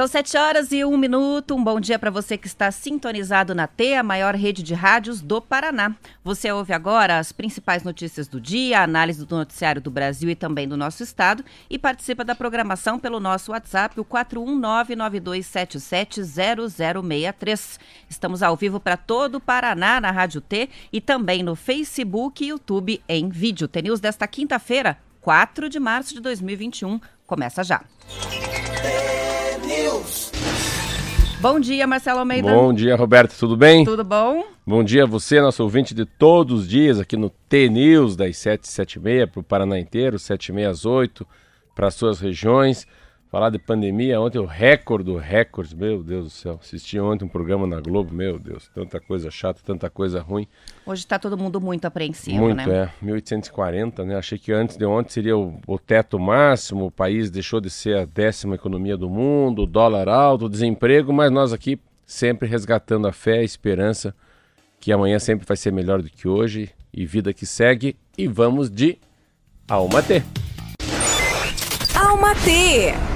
São sete horas e um minuto. Um bom dia para você que está sintonizado na T, a maior rede de rádios do Paraná. Você ouve agora as principais notícias do dia, a análise do noticiário do Brasil e também do nosso estado e participa da programação pelo nosso WhatsApp, o 41992770063. Estamos ao vivo para todo o Paraná na Rádio T e também no Facebook e YouTube em vídeo. T-News desta quinta-feira, 4 de março de 2021. Começa já. Bom dia, Marcelo Almeida. Bom dia, Roberto, tudo bem? Tudo bom? Bom dia a você, nosso ouvinte de todos os dias aqui no T-News, das 7 7 e meia para o Paraná inteiro, 7 e meia às 8 para as suas regiões. Falar de pandemia, ontem o recorde do recorde, meu Deus do céu. Assisti ontem um programa na Globo, meu Deus, tanta coisa chata, tanta coisa ruim. Hoje está todo mundo muito apreensivo, muito, né? Muito, é. 1840, né? Achei que antes de ontem seria o, o, teto máximo, o país deixou de ser a décima economia do mundo, o dólar alto, o desemprego, mas nós aqui sempre resgatando a fé, a esperança que amanhã sempre vai ser melhor do que hoje e vida que segue. E vamos de Alma T. Alma T.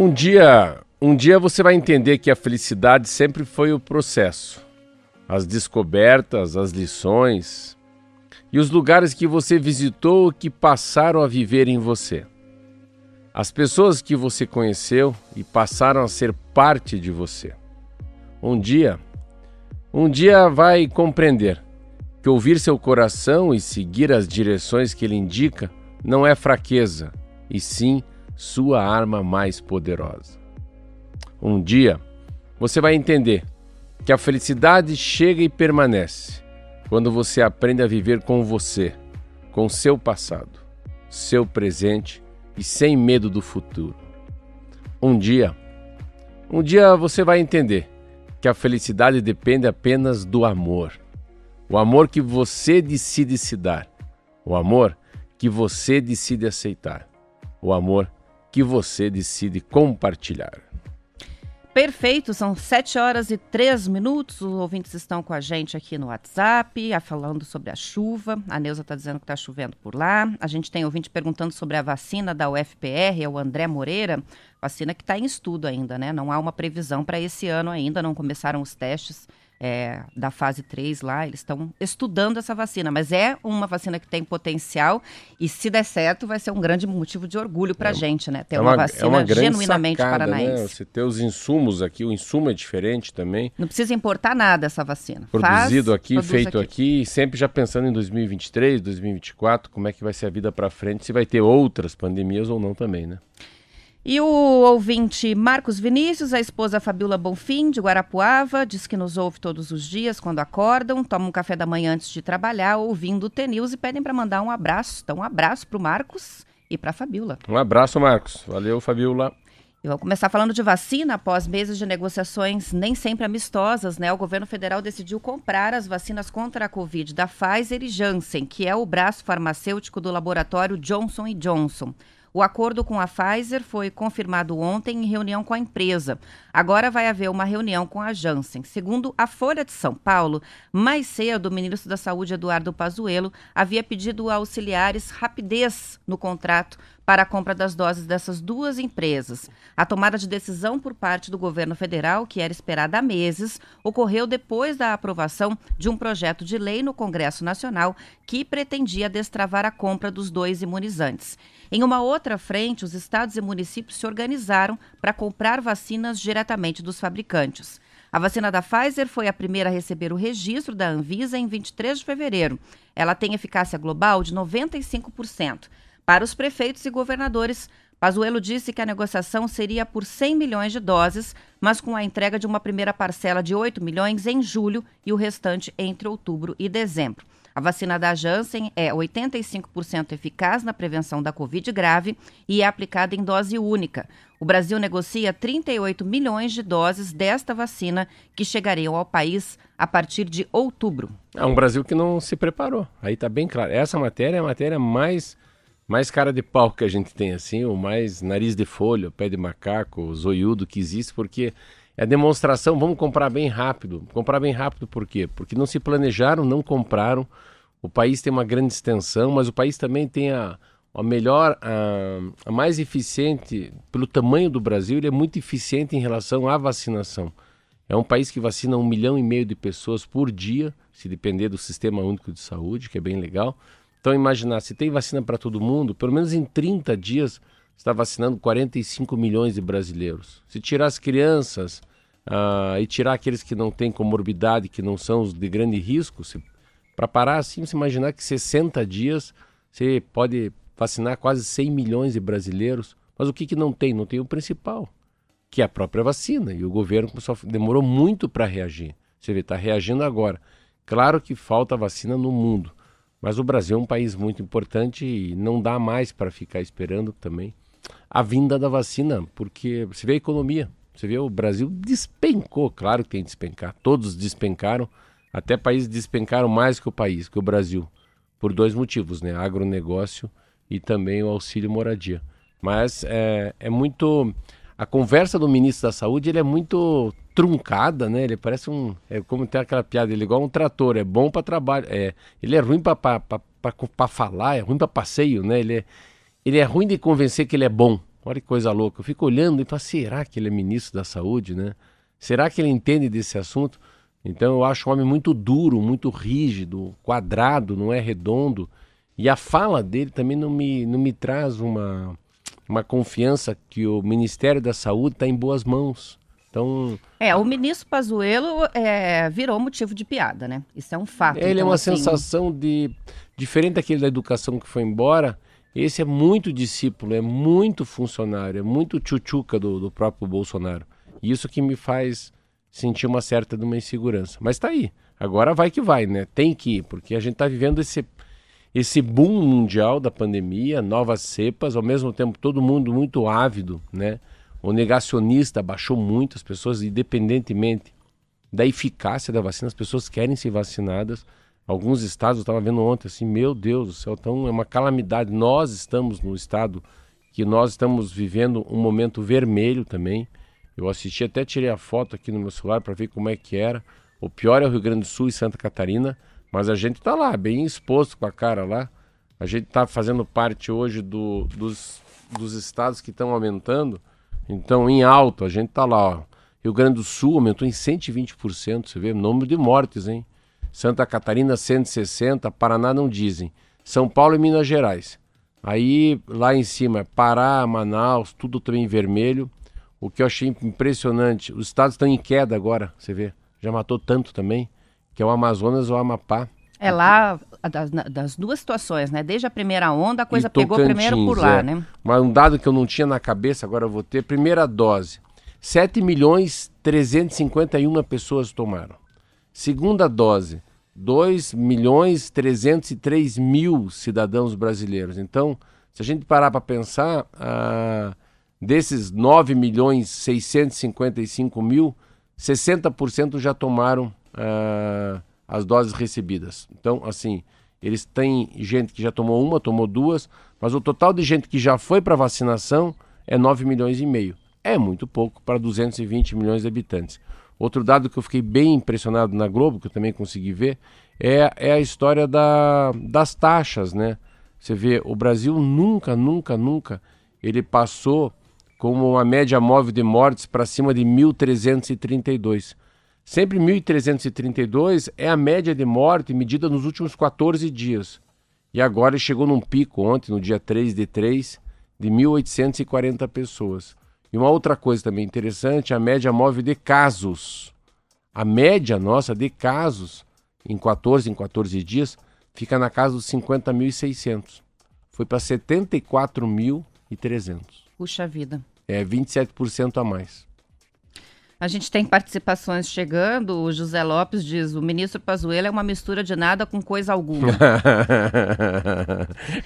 Um dia, um dia você vai entender que a felicidade sempre foi o processo, as descobertas, as lições e os lugares que você visitou que passaram a viver em você. As pessoas que você conheceu e passaram a ser parte de você. Um dia, um dia vai compreender que ouvir seu coração e seguir as direções que ele indica não é fraqueza, e sim sua arma mais poderosa. Um dia, você vai entender que a felicidade chega e permanece quando você aprende a viver com você, com seu passado, seu presente e sem medo do futuro. Um dia, um dia você vai entender que a felicidade depende apenas do amor. O amor que você decide se dar. O amor que você decide aceitar. O amor que você decide compartilhar. Perfeito, são 7 horas e 3 minutos. Os ouvintes estão com a gente aqui no WhatsApp, falando sobre a chuva. A Neuza está dizendo que está chovendo por lá. A gente tem ouvinte perguntando sobre a vacina da UFPR, é o André Moreira. Vacina que está em estudo ainda, né? Não há uma previsão para esse ano ainda, não começaram os testes é, da fase 3 lá, eles estão estudando essa vacina, mas é uma vacina que tem potencial e se der certo vai ser um grande motivo de orgulho para a é, gente, né? Ter é uma, uma, vacina é uma genuinamente sacada, paranaense. Né? Você ter os insumos aqui, o insumo é diferente também. Não precisa importar nada essa vacina. Produzido Faz, aqui, feito aqui. aqui, sempre já pensando em 2023, 2024, como é que vai ser a vida para frente, se vai ter outras pandemias ou não também, né? E o ouvinte Marcos Vinícius, a esposa Fabiola Bonfim, de Guarapuava, diz que nos ouve todos os dias quando acordam, tomam um café da manhã antes de trabalhar, ouvindo o TNews e pedem para mandar um abraço. Então, um abraço para o Marcos e para a Fabiola. Um abraço, Marcos. Valeu, Fabiola. Eu vou começar falando de vacina. Após meses de negociações nem sempre amistosas, né? O governo federal decidiu comprar as vacinas contra a Covid da Pfizer e Janssen, que é o braço farmacêutico do laboratório Johnson Johnson. O acordo com a Pfizer foi confirmado ontem em reunião com a empresa. Agora vai haver uma reunião com a Janssen. Segundo a Folha de São Paulo, mais cedo o ministro da Saúde, Eduardo Pazuello, havia pedido a auxiliares rapidez no contrato para a compra das doses dessas duas empresas. A tomada de decisão por parte do governo federal, que era esperada há meses, ocorreu depois da aprovação de um projeto de lei no Congresso Nacional que pretendia destravar a compra dos dois imunizantes. Em uma outra frente, os estados e municípios se organizaram para comprar vacinas diretamente dos fabricantes. A vacina da Pfizer foi a primeira a receber o registro da Anvisa em 23 de fevereiro. Ela tem eficácia global de 95%. Para os prefeitos e governadores, Pazuello disse que a negociação seria por 100 milhões de doses, mas com a entrega de uma primeira parcela de 8 milhões em julho e o restante entre outubro e dezembro. A vacina da Janssen é 85% eficaz na prevenção da Covid grave e é aplicada em dose única. O Brasil negocia 38 milhões de doses desta vacina que chegariam ao país a partir de outubro. É um Brasil que não se preparou. Aí está bem claro. Essa matéria é a matéria mais mais cara de pau que a gente tem, assim, o mais nariz de folha, pé de macaco, zoiudo que existe, porque é demonstração, vamos comprar bem rápido. Comprar bem rápido por quê? Porque não se planejaram, não compraram. O país tem uma grande extensão, mas o país também tem a, a melhor, a, a mais eficiente, pelo tamanho do Brasil, ele é muito eficiente em relação à vacinação. É um país que vacina um milhão e meio de pessoas por dia, se depender do Sistema Único de Saúde, que é bem legal. Então, imaginar, se tem vacina para todo mundo, pelo menos em 30 dias está vacinando 45 milhões de brasileiros. Se tirar as crianças uh, e tirar aqueles que não têm comorbidade, que não são os de grande risco, para parar assim, você imaginar que 60 dias você pode vacinar quase 100 milhões de brasileiros. Mas o que, que não tem? Não tem o principal, que é a própria vacina. E o governo demorou muito para reagir. Você vê, está reagindo agora. Claro que falta vacina no mundo. Mas o Brasil é um país muito importante e não dá mais para ficar esperando também a vinda da vacina, porque você vê a economia, você vê o Brasil despencou, claro que tem que despencar, todos despencaram, até países despencaram mais que o país, que o Brasil, por dois motivos, né? Agronegócio e também o auxílio moradia. Mas é, é muito. A conversa do ministro da Saúde ele é muito truncada, né? Ele parece um. É como tem aquela piada, ele é igual um trator, é bom para trabalho. É, ele é ruim para falar, é ruim para passeio, né? Ele é, ele é ruim de convencer que ele é bom. Olha que coisa louca. Eu fico olhando e falo, será que ele é ministro da saúde, né? Será que ele entende desse assunto? Então eu acho um homem muito duro, muito rígido, quadrado, não é redondo. E a fala dele também não me, não me traz uma, uma confiança que o Ministério da Saúde está em boas mãos. Então, é, o ministro Pazuello é, virou motivo de piada, né? Isso é um fato. Ele é então, é uma assim... sensação de diferente daquele da educação que foi embora. Esse é muito discípulo, é muito funcionário, é muito tchutchuca do, do próprio Bolsonaro. E isso que me faz sentir uma certa de uma insegurança. Mas está aí. Agora vai que vai, né? Tem que ir, porque a gente está vivendo esse, esse boom mundial da pandemia, novas cepas, ao mesmo tempo todo mundo muito ávido, né? O negacionista baixou muito, as pessoas, independentemente da eficácia da vacina, as pessoas querem ser vacinadas. Alguns estados, eu estava vendo ontem, assim, meu Deus do céu, então é uma calamidade. Nós estamos no estado que nós estamos vivendo um momento vermelho também. Eu assisti, até tirei a foto aqui no meu celular para ver como é que era. O pior é o Rio Grande do Sul e Santa Catarina, mas a gente está lá, bem exposto com a cara lá. A gente está fazendo parte hoje do, dos, dos estados que estão aumentando. Então, em alto, a gente está lá. Ó. Rio Grande do Sul aumentou em 120%. Você vê número de mortes, hein? Santa Catarina 160, Paraná não dizem. São Paulo e Minas Gerais. Aí lá em cima, Pará, Manaus, tudo também vermelho. O que eu achei impressionante, os estados estão em queda agora, você vê. Já matou tanto também, que é o Amazonas ou o Amapá. É lá das, das, duas situações, né? Desde a primeira onda, a coisa pegou primeiro por lá, é. né? Mas um dado que eu não tinha na cabeça, agora eu vou ter. Primeira dose, 7 milhões 351 pessoas tomaram. Segunda dose, 2 milhões 303 mil cidadãos brasileiros. Então, se a gente parar para pensar, ah, desses 9 milhões 655 mil, 60% já tomaram ah, as doses recebidas. Então, assim, eles têm gente que já tomou uma, tomou duas, mas o total de gente que já foi para vacinação é 9 milhões e meio. É muito pouco para 220 milhões de habitantes. Outro dado que eu fiquei bem impressionado na Globo, que eu também consegui ver, é, é a história da, das taxas, né? Você vê, o Brasil nunca, nunca, nunca ele passou como uma média móvel de mortes para cima de 1.332. Sempre 1.332 é a média de morte medida nos últimos 14 dias. E agora chegou num pico ontem, no dia 3 de 3, de 1.840 pessoas. E uma outra coisa também interessante, a média móvel de casos. A média nossa de casos em 14 em 14 dias fica na casa dos 50.600. Foi para 74.300. Puxa vida. É 27% a mais. A gente tem participações chegando. O José Lopes diz: o ministro Pazuello é uma mistura de nada com coisa alguma.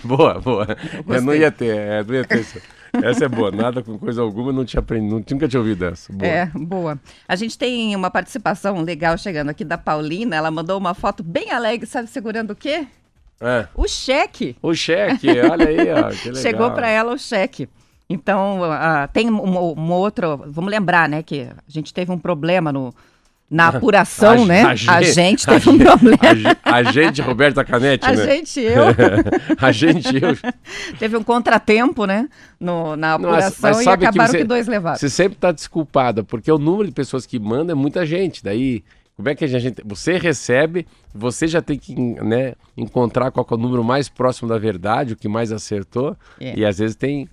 boa, boa. Eu, não ia ter, é, não ia ter isso. Essa é boa, nada com coisa alguma, não tinha aprendido, nunca tinha ouvido essa. Boa. É, boa. A gente tem uma participação legal chegando aqui da Paulina, ela mandou uma foto bem alegre, sabe, segurando o quê? É. O cheque. O cheque, olha aí, ó, que legal. Chegou para ela o cheque. Então, uh, tem um, um outro. Vamos lembrar, né, que a gente teve um problema no, na apuração, a, né? A, a, gente teve um problema. A, gente, Roberta Canetti, a né? gente, eu. a gente, eu. teve um contratempo, né? No, na apuração Nossa, e acabaram que, você, que dois levaram. Você sempre está desculpada, porque o número de pessoas que mandam é muita gente. Daí, como é que a gente. Você recebe, você já tem que né, encontrar qual é o número mais próximo da verdade, o que mais acertou. É. E às vezes tem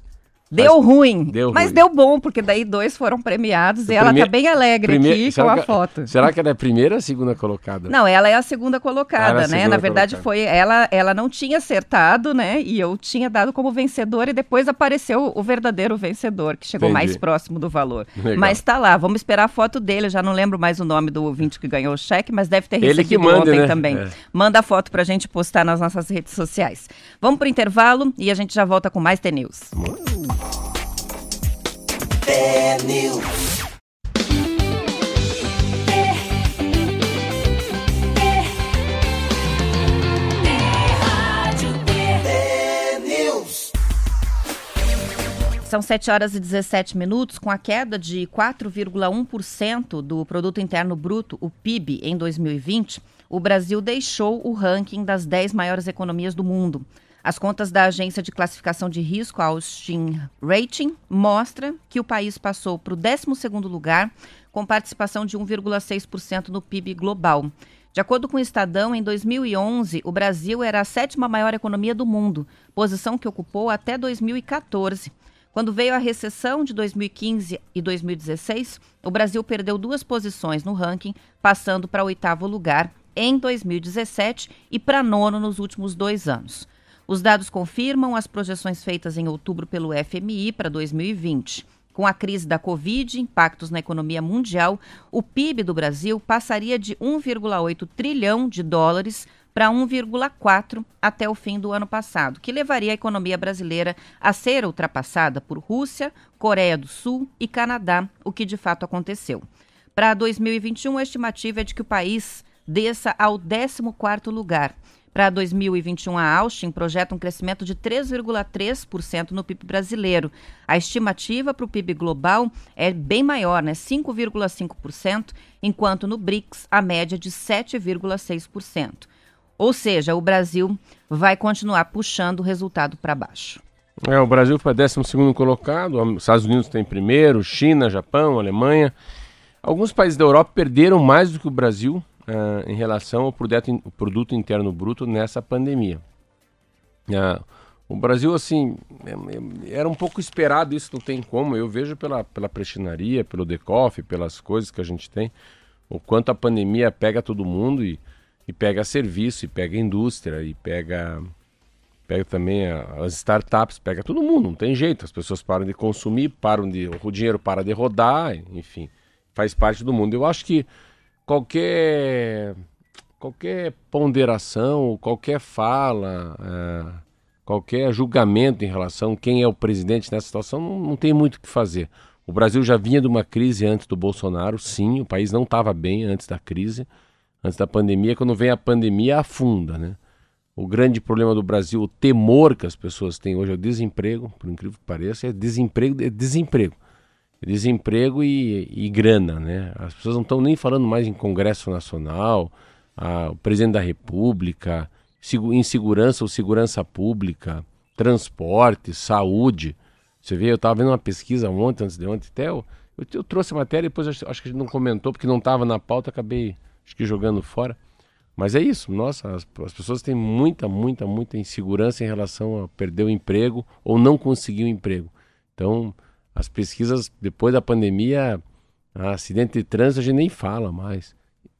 Deu mas, ruim, deu mas ruim. deu bom, porque daí dois foram premiados e ela tá bem alegre aqui com a que, foto. Será que ela é a primeira ou a segunda colocada? Não, ela é a segunda colocada, ah, né? Segunda Na verdade colocada. foi, ela, ela não tinha acertado, né? E eu tinha dado como vencedor e depois apareceu o verdadeiro vencedor, que chegou Entendi. mais próximo do valor. Legal. Mas tá lá, vamos esperar a foto dele, eu já não lembro mais o nome do ouvinte que ganhou o cheque, mas deve ter recebido Ele que manda, ontem né? também. É. Manda a foto pra gente postar nas nossas redes sociais. Vamos pro intervalo e a gente já volta com mais T-News. News. São 7 horas e 17 minutos, com a queda de 4,1% do Produto Interno Bruto, o PIB, em 2020, o Brasil deixou o ranking das 10 maiores economias do mundo. As contas da agência de classificação de risco, Austin Rating, mostram que o país passou para o 12º lugar, com participação de 1,6% no PIB global. De acordo com o Estadão, em 2011, o Brasil era a sétima maior economia do mundo, posição que ocupou até 2014. Quando veio a recessão de 2015 e 2016, o Brasil perdeu duas posições no ranking, passando para oitavo lugar em 2017 e para nono nos últimos dois anos. Os dados confirmam as projeções feitas em outubro pelo FMI para 2020. Com a crise da Covid impactos na economia mundial, o PIB do Brasil passaria de 1,8 trilhão de dólares para 1,4 até o fim do ano passado, que levaria a economia brasileira a ser ultrapassada por Rússia, Coreia do Sul e Canadá, o que de fato aconteceu. Para 2021, a estimativa é de que o país desça ao 14º lugar para 2021, a Austin projeta um crescimento de 3,3% no PIB brasileiro. A estimativa para o PIB global é bem maior, né? 5,5%, enquanto no BRICS a média é de 7,6%. Ou seja, o Brasil vai continuar puxando o resultado para baixo. É, o Brasil foi 12 colocado, os Estados Unidos tem primeiro, China, Japão, Alemanha. Alguns países da Europa perderam mais do que o Brasil uh, em relação ao produto, interno bruto nessa pandemia. Uh, o Brasil, assim, é, é, era um pouco esperado isso, não tem como. Eu vejo pela, pela prestinaria, pelo DECOF, pelas coisas que a gente tem, o quanto a pandemia pega todo mundo e, e pega serviço, e pega indústria, e pega, pega também as startups, pega todo mundo, não tem jeito. As pessoas param de consumir, param de. o dinheiro para de rodar, enfim, faz parte do mundo. Eu acho que qualquer qualquer ponderação, qualquer fala, é, qualquer julgamento em relação a quem é o presidente nessa situação, não, não tem muito o que fazer. O Brasil já vinha de uma crise antes do Bolsonaro, sim, o país não estava bem antes da crise, antes da pandemia. Quando vem a pandemia, afunda, né? O grande problema do Brasil, o temor que as pessoas têm hoje é o desemprego, por incrível que pareça, é desemprego, é desemprego desemprego e, e grana, né? As pessoas não estão nem falando mais em Congresso Nacional, a, o presidente da República, insegurança ou segurança pública, transporte, saúde. Você vê, eu estava vendo uma pesquisa ontem, antes de ontem, até eu, eu, eu trouxe a matéria, depois acho, acho que a gente não comentou porque não estava na pauta, acabei acho que jogando fora. Mas é isso, nossa, as, as, pessoas têm muita, muita, muita insegurança em relação a perder o emprego ou não conseguir o emprego. Então, as pesquisas depois da pandemia, acidente de trânsito a gente nem fala mais.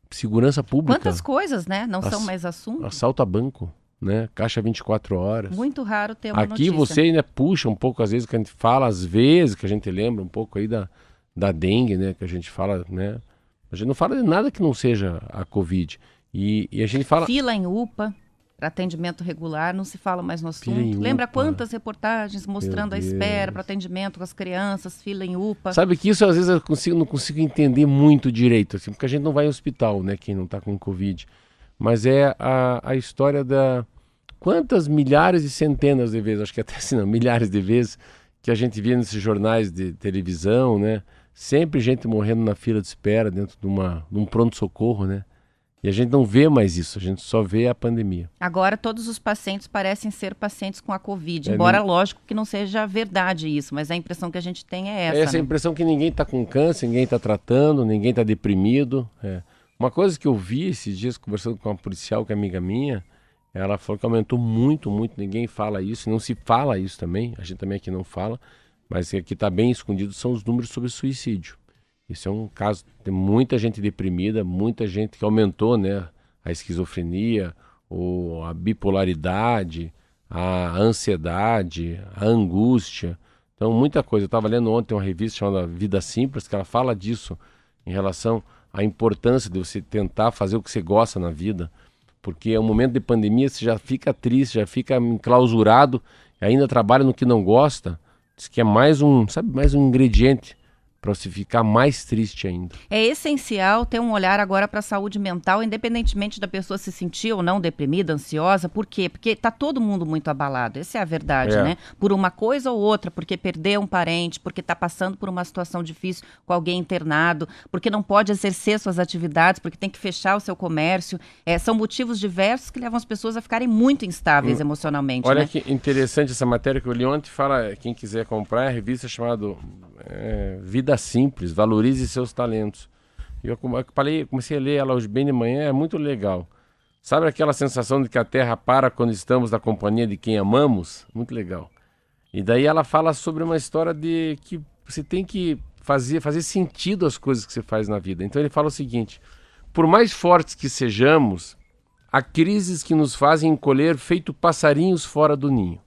Segurança pública. Quantas coisas, né? Não Ass são mais assunto. Assalto a banco. né? Caixa 24 horas. Muito raro ter uma Aqui notícia. você ainda puxa um pouco, às vezes, que a gente fala, às vezes, que a gente lembra um pouco aí da, da dengue, né? Que a gente fala, né? A gente não fala de nada que não seja a Covid. E, e a gente fala. Fila em UPA para atendimento regular, não se fala mais no assunto. Lembra UPA. quantas reportagens mostrando a espera para atendimento com as crianças, fila em UPA. Sabe que isso às vezes eu consigo, não consigo entender muito direito, assim, porque a gente não vai em hospital, né? Quem não tá com Covid. Mas é a, a história da. Quantas milhares e centenas de vezes, acho que até assim, não, milhares de vezes, que a gente via nesses jornais de televisão, né? Sempre gente morrendo na fila de espera dentro de, uma, de um pronto-socorro, né? E a gente não vê mais isso, a gente só vê a pandemia. Agora todos os pacientes parecem ser pacientes com a Covid, É, embora não- lógico que não seja verdade isso, mas a impressão que a gente tem é essa. Essa é a né? impressão que ninguém está com câncer, ninguém está tratando, ninguém está deprimido. é. Uma coisa que eu vi esses dias conversando com uma policial, que é amiga minha, ela falou que aumentou muito, muito. Ninguém fala isso, não se fala isso também. A gente também aqui não fala, mas o que está bem escondido são os números sobre suicídio. Isso é um caso, tem muita gente deprimida, muita gente que aumentou, né? A esquizofrenia, ou a bipolaridade, a ansiedade, a angústia. Então, muita coisa. Eu estava lendo ontem uma revista chamada Vida Simples, que ela fala disso em relação à importância de você tentar fazer o que você gosta na vida. Porque é um momento de pandemia, você já fica triste, já fica enclausurado, ainda trabalha no que não gosta. Diz que é mais um, sabe, mais um ingrediente para você ficar mais triste ainda. É essencial ter um olhar agora para a saúde mental, independentemente da pessoa se sentir ou não deprimida, ansiosa. Por quê? Porque tá todo mundo muito abalado. Essa é a verdade, É. né? Por uma coisa ou outra, porque perdeu um parente, porque está passando por uma situação difícil com alguém internado, porque não pode exercer suas atividades, porque tem que fechar o seu comércio. É, são motivos diversos que levam as pessoas a ficarem muito instáveis emocionalmente. Olha né? que interessante essa matéria que eu li ontem. Fala, quem quiser comprar, é a revista chamada é, Vida Simples, Valorize Seus Talentos. Eu, eu falei, comecei a ler ela hoje bem de manhã, é muito legal. Sabe aquela sensação de que a Terra para quando estamos na companhia de quem amamos? Muito legal. E daí ela fala sobre uma história de que você tem que fazer, fazer sentido as coisas que você faz na vida. Então ele fala o seguinte: por mais fortes que sejamos, há crises que nos fazem encolher feito passarinhos fora do ninho.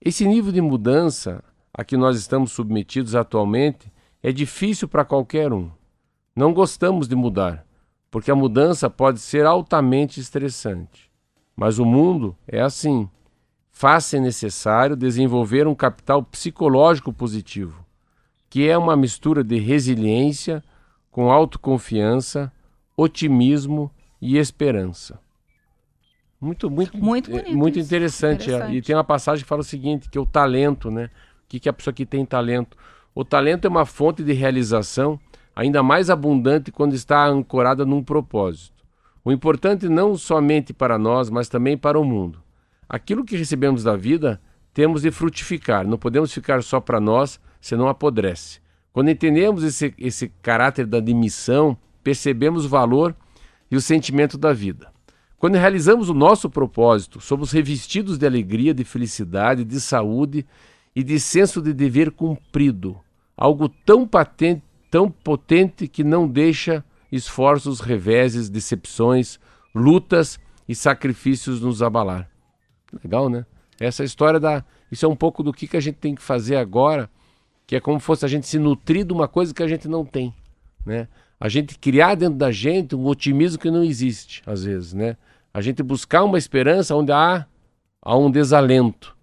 Esse nível de mudança a que nós estamos submetidos atualmente é difícil para qualquer um. Não gostamos de mudar, porque a mudança pode ser altamente estressante. Mas o mundo é assim. Faz-se necessário desenvolver um capital psicológico positivo, que é uma mistura de resiliência com autoconfiança, otimismo e esperança. Muito, muito, Muito é, bonito muito interessante. é. Interessante. E tem uma passagem que fala o seguinte, que é o talento, né? Que, que a pessoa que tem talento? O talento é uma fonte de realização ainda mais abundante quando está ancorada num propósito. O importante não somente para nós, mas também para o mundo. Aquilo que recebemos da vida, temos de frutificar. Não podemos ficar só para nós, senão apodrece. Quando entendemos esse, esse caráter da dimissão, percebemos o valor e o sentimento da vida. Quando realizamos o nosso propósito, somos revestidos de alegria, de felicidade, de saúde e de senso de dever cumprido. Algo tão patente, tão potente que não deixa esforços, reveses, decepções, lutas e sacrifícios nos abalar. Legal, né? Essa história da. Isso é um pouco do que, que a gente tem que fazer agora, que é como fosse a gente se nutrir de uma coisa que a gente não tem, né? A gente criar dentro da gente um otimismo que não existe, às vezes, né? A gente buscar uma esperança onde há, há um desalento.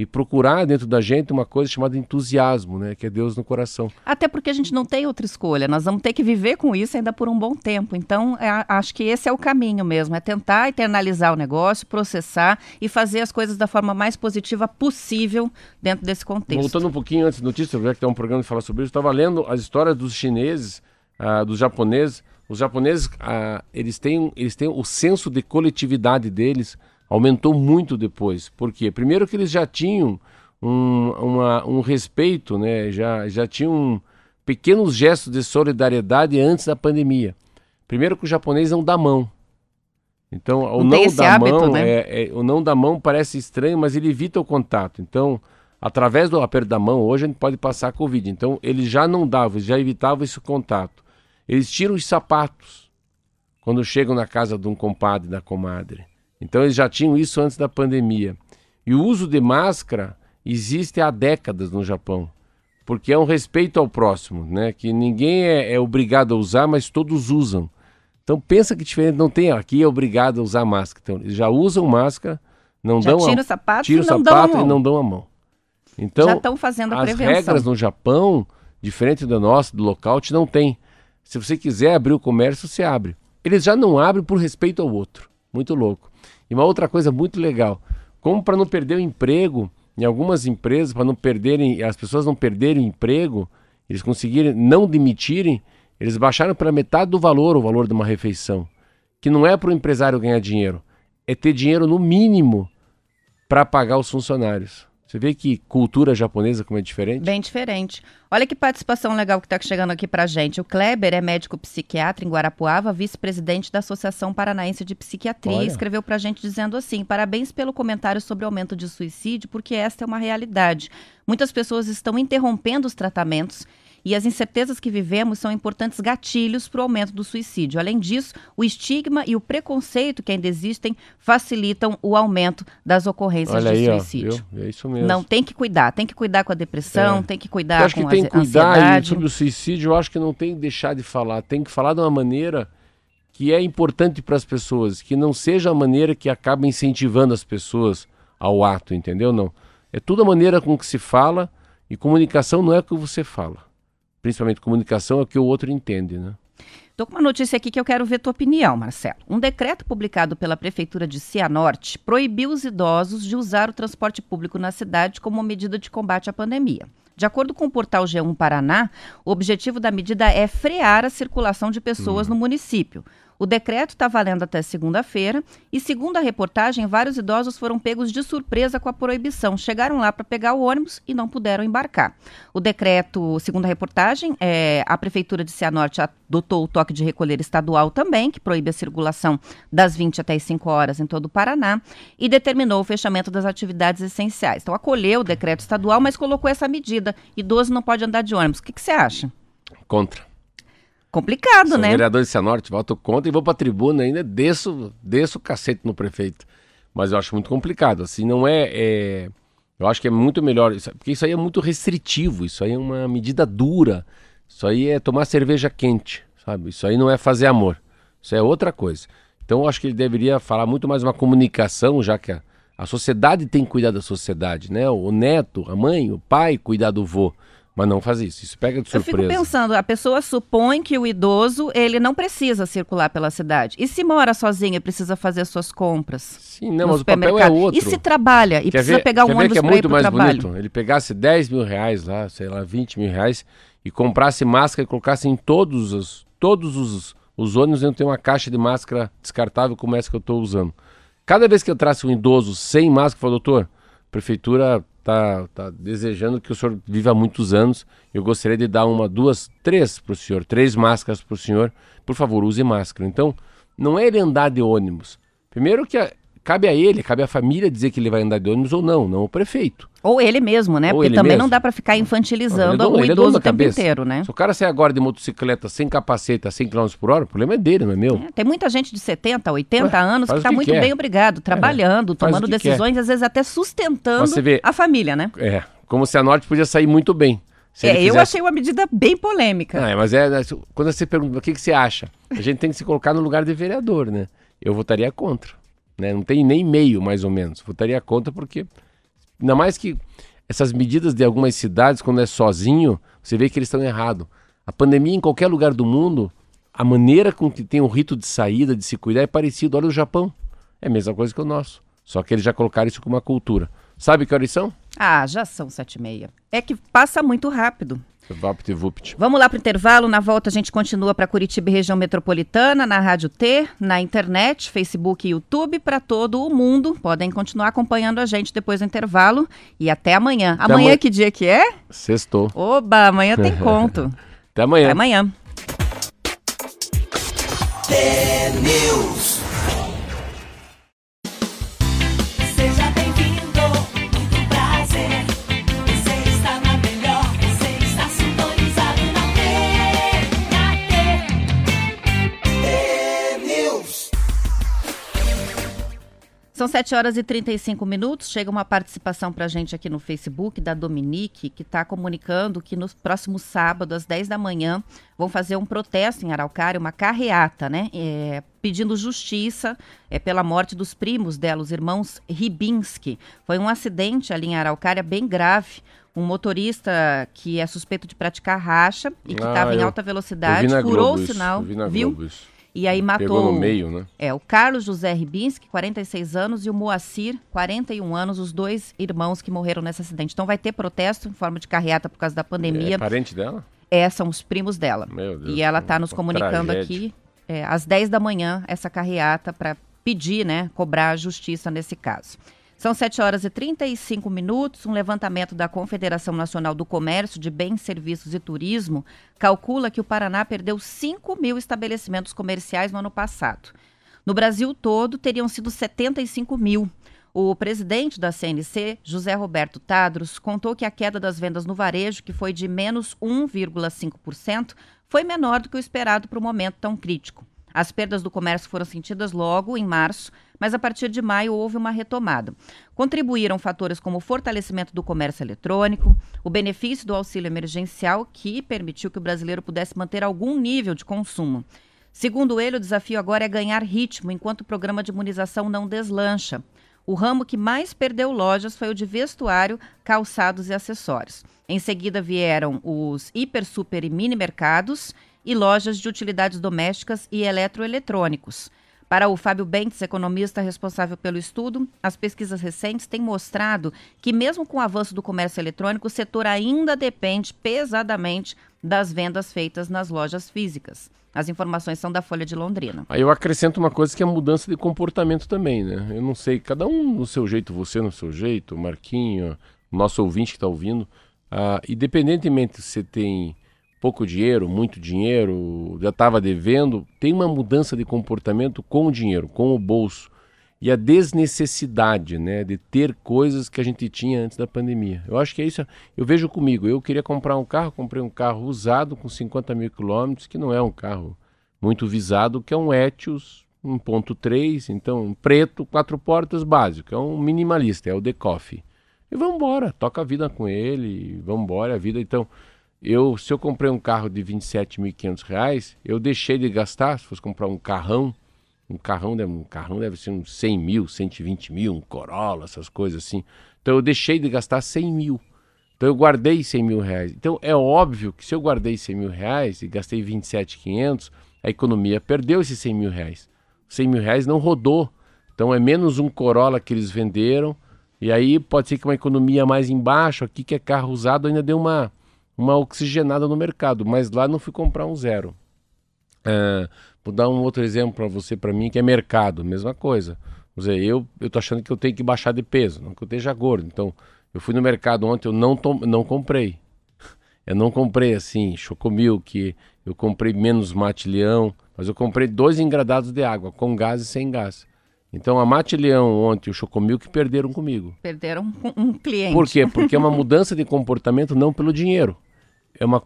E procurar dentro da gente uma coisa chamada entusiasmo, né? Que é Deus no coração. Até porque a gente não tem outra escolha, nós vamos ter que viver com isso ainda por um bom tempo. Então, é, acho que esse é o caminho mesmo, é tentar internalizar o negócio, processar e fazer as coisas da forma mais positiva possível dentro desse contexto. Voltando um pouquinho antes da notícia, já que tem um programa que fala sobre isso, estava lendo as histórias dos chineses, ah, dos japoneses. Os japoneses, ah, eles, têm, eles têm o senso de coletividade deles aumentou muito depois. Por quê? Primeiro que eles já tinham um, uma- um respeito, né? já, já tinham pequenos gestos de solidariedade antes da pandemia. Primeiro que o japonês não dá mão. Então, o Não não dar hábito, mão, né? é, é- o não dar mão parece estranho, mas ele evita o contato. Então, através do aperto da mão, hoje a gente pode passar a Covid. Então, eles já não davam, já evitavam esse contato. Eles tiram os sapatos quando chegam na casa de um compadre, da comadre. Então eles já tinham isso antes da pandemia. E o uso de máscara existe há décadas no Japão, porque é um respeito ao próximo, né? Que ninguém é, é obrigado a usar, mas todos usam. Então pensa que diferente não tem aqui é obrigado a usar máscara. Então eles já usam máscara, não já dão tira a, o sapato, tira e o não sapato dão a e mão. não dão a mão. Então Já estão fazendo a as prevenção. regras no Japão, diferente da nossa, do lockout, não tem. Se você quiser abrir o comércio, você abre. Eles já não abrem por respeito ao outro. Muito louco. E uma outra coisa muito legal, como para não perder o emprego, em algumas empresas, para não perderem, as pessoas não perderem o emprego, eles conseguirem não demitirem, eles baixaram para metade do valor o valor de uma refeição. Que não é para o empresário ganhar dinheiro, é ter dinheiro no mínimo para pagar os funcionários. Você vê que cultura japonesa como é diferente? Bem diferente. Olha que participação legal que está chegando aqui para gente. O Kleber é médico psiquiatra em Guarapuava, vice-presidente da Associação Paranaense de Psiquiatria, Olha. e escreveu para a gente dizendo assim: parabéns pelo comentário sobre o aumento de suicídio, porque esta é uma realidade. Muitas pessoas estão interrompendo os tratamentos. E as incertezas que vivemos são importantes gatilhos para o aumento do suicídio. Além disso, o estigma e o preconceito que ainda existem facilitam o aumento das ocorrências Olha de aí, ó, suicídio. viu? É isso mesmo. Não, tem que cuidar. Tem que cuidar com a depressão, É. tem que eu cuidar acho que com tem a que cuidar e sobre o suicídio, eu acho que não tem que deixar de falar. Tem que falar de uma maneira que é importante para as pessoas, que não seja a maneira que acaba incentivando as pessoas ao ato, entendeu? Não. É tudo a maneira com que se fala e comunicação não é o que você fala. Principalmente comunicação é o que o outro entende, né? Tô com uma notícia aqui que eu quero ver tua opinião, Marcelo. Um decreto publicado pela Prefeitura de Cianorte proibiu os idosos de usar o transporte público na cidade como medida de combate à pandemia. De acordo com o portal G1 Paraná, o objetivo da medida é frear a circulação de pessoas no município. O decreto está valendo até segunda-feira e, segundo a reportagem, vários idosos foram pegos de surpresa com a proibição. Chegaram lá para pegar o ônibus e não puderam embarcar. O decreto, segundo a reportagem, é, a Prefeitura de Cianorte adotou o toque de recolher estadual também, que proíbe a circulação das 20 até as 5 horas em todo o Paraná, e determinou o fechamento das atividades essenciais. Então, acolheu o decreto estadual, mas colocou essa medida. Idoso não pode andar de ônibus. O que, que você acha? Contra. Complicado, Sou né? vereador de Cianorte, voto contra e vou para a tribuna ainda, desço, desço o cacete no prefeito. Mas eu acho muito complicado. Assim, não é. é- eu acho que é muito melhor. Porque isso aí é muito restritivo, isso aí é uma medida dura. Isso aí é tomar cerveja quente, sabe? Isso aí não é fazer amor. Isso é outra coisa. Então eu acho que ele deveria falar muito mais uma comunicação, já que a, a sociedade tem que cuidar da sociedade, né? O neto, a mãe, o pai cuidar do vô. Mas não faz isso. Isso pega de Eu surpresa. fico pensando, a pessoa supõe que o idoso, ele não precisa circular pela cidade. E se mora sozinho e precisa fazer suas compras? Sim, não, mas o papel é outro. E se trabalha e Quer precisa ver- pegar um ônibus que é muito mais trabalho? bonito? Ele pegasse 10 mil reais lá, sei lá, 20 mil reais e comprasse máscara e colocasse em todos os, todos os, os ônibus eu tenho uma caixa de máscara descartável como essa que eu estou usando. Cada vez que eu traço um idoso sem máscara, eu falo, doutor, prefeitura tá, tá desejando que o senhor viva muitos anos. Eu gostaria de dar uma, duas, três para o senhor, três máscaras para o senhor. Por favor, use máscara. Então, não é ele andar de ônibus. Primeiro que a- cabe a ele, cabe à família dizer que ele vai andar de ônibus ou não, não o prefeito. Ou ele mesmo, né? Ou Porque também mesmo. não dá para ficar infantilizando é o é idoso da o tempo cabeça. inteiro, né? Se o cara sair agora de motocicleta sem capacete a 100 km por hora, o problema é dele, não é meu. É, Tem muita gente de 70, 80 Ué, anos que está que muito quer. bem obrigado, trabalhando, faz o tomando que quer. decisões, às vezes até sustentando vê- a família, né? É, como se a Norte podia sair muito bem. É, ele eu fizesse- achei uma medida bem polêmica. Ah, é, mas é, é, quando você pergunta o que, que você acha, a gente tem que se colocar no lugar de vereador, né? Eu votaria contra. Né? Não tem nem meio, mais ou menos. Votaria contra porque. Ainda mais que essas medidas de algumas cidades, quando é sozinho, você vê que eles estão errados. A pandemia em qualquer lugar do mundo, a maneira com que tem o rito de saída, de se cuidar, é parecido. Olha o Japão. É a mesma coisa que o nosso. Só que eles já colocaram isso como uma cultura. Sabe que horas são? Ah, já são sete e meia. É que passa muito rápido. Vapt Vupt. Vamos lá para o intervalo. Na volta a gente continua para Curitiba e região metropolitana, na Rádio T, na internet, Facebook e YouTube, para todo o mundo. Podem continuar acompanhando a gente depois do intervalo. E até amanhã. amanhã, amanhã. que dia que é? Sextou. Oba, amanhã tem conto. Até amanhã. Até amanhã. Seja São 7 horas e 35 minutos. Chega uma participação para a gente aqui no Facebook da Dominique, que está comunicando que no próximo sábado, às 10 da manhã, vão fazer um protesto em Araucária, uma carreata, né? É, pedindo justiça é, pela morte dos primos dela, os irmãos Ribinski. Foi um acidente ali em Araucária bem grave. Um motorista que é suspeito de praticar racha e que Ah, estava em eu- alta velocidade, furou Globo o sinal, viu? Isso. E aí matou. Pegou no meio, né? É, o Carlos José Ribinski, 46 anos, e o Moacir, 41 anos, os dois irmãos que morreram nesse acidente. Então vai ter protesto em forma de carreata por causa da pandemia. É parente dela? É, são os primos dela. Meu Deus. E ela está nos uma comunicando tragédia. aqui, é, às 10 da manhã, essa carreata para pedir, né, cobrar justiça nesse caso. São 7 horas e 35 minutos. Um levantamento da Confederação Nacional do Comércio de Bens, Serviços e Turismo calcula que o Paraná perdeu 5 mil estabelecimentos comerciais no ano passado. No Brasil todo, teriam sido 75 mil. O presidente da CNC, José Roberto Tadros, contou que a queda das vendas no varejo, que foi de menos 1,5%, foi menor do que o esperado para o momento tão crítico. As perdas do comércio foram sentidas logo em março, mas a partir de maio houve uma retomada. Contribuíram fatores como o fortalecimento do comércio eletrônico, o benefício do auxílio emergencial, que permitiu que o brasileiro pudesse manter algum nível de consumo. Segundo ele, o desafio agora é ganhar ritmo enquanto o programa de imunização não deslancha. O ramo que mais perdeu lojas foi o de vestuário, calçados e acessórios. Em seguida vieram os hiper, super e mini mercados e lojas de utilidades domésticas e eletroeletrônicos. Para o Fábio Bentes, economista responsável pelo estudo, as pesquisas recentes têm mostrado que, mesmo com o avanço do comércio eletrônico, o setor ainda depende pesadamente das vendas feitas nas lojas físicas. As informações são da Folha de Londrina. Aí eu acrescento uma coisa que é a mudança de comportamento também, né? Eu não sei, cada um no seu jeito, você no seu jeito, Marquinho, nosso ouvinte que está ouvindo, ah, independentemente se você tem pouco dinheiro, muito dinheiro, já estava devendo, tem uma mudança de comportamento com o dinheiro, com o bolso. E a desnecessidade né, de ter coisas que a gente tinha antes da pandemia. Eu acho que é isso. Eu vejo comigo. Eu queria comprar um carro, comprei um carro usado com 50 mil quilômetros, que não é um carro muito visado, que é um Etios 1.3, então um preto, quatro portas básico, é um minimalista, é o The Coffee. E vamos embora, toca a vida com ele, vamos embora, a vida. Então, eu, se eu comprei um carro de 27.500 reais, eu deixei de gastar, se fosse comprar um carrão, um carrão, deve, um carrão deve ser uns 100 mil, 120 mil, um Corolla, essas coisas assim. Então eu deixei de gastar 100 mil. Então eu guardei 100 mil reais. Então é óbvio que se eu guardei 100 mil reais e gastei 27,500, a economia perdeu esses 100 mil reais. 100 mil reais não rodou. Então é menos um Corolla que eles venderam. E aí pode ser que uma economia mais embaixo, aqui que é carro usado, ainda deu uma, uma oxigenada no mercado. Mas lá não fui comprar um zero. É, vou dar um outro exemplo para você, para mim, que é mercado, mesma coisa. Vamos dizer, eu, eu tô achando que eu tenho que baixar de peso, não que eu esteja gordo. Então, eu fui no mercado ontem, eu não, tom, não comprei. Eu não comprei assim, chocomilk, eu comprei menos mate leão, mas eu comprei dois engradados de água, com gás e sem gás. Então a mate leão ontem e o chocomilk perderam comigo. Perderam um, um cliente. Por quê? Porque é uma mudança de comportamento não pelo dinheiro. É uma,